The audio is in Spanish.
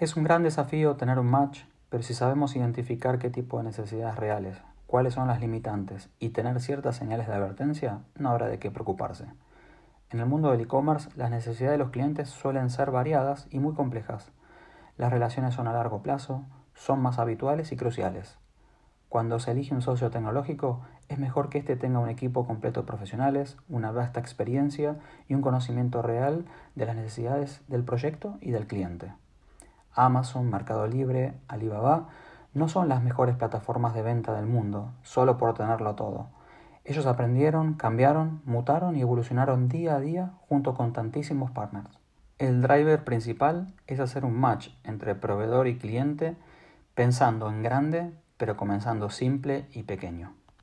Es un gran desafío tener un match, pero si sabemos identificar qué tipo de necesidades reales, cuáles son las limitantes y tener ciertas señales de advertencia, no habrá de qué preocuparse. En el mundo del e-commerce, las necesidades de los clientes suelen ser variadas y muy complejas. Las relaciones son a largo plazo, son más habituales y cruciales. Cuando se elige un socio tecnológico, es mejor que éste tenga un equipo completo de profesionales, una vasta experiencia y un conocimiento real de las necesidades del proyecto y del cliente. Amazon, Mercado Libre, Alibaba, no son las mejores plataformas de venta del mundo, solo por tenerlo todo. Ellos aprendieron, cambiaron, mutaron y evolucionaron día a día junto con tantísimos partners. El driver principal es hacer un match entre proveedor y cliente pensando en grande, pero comenzando simple y pequeño.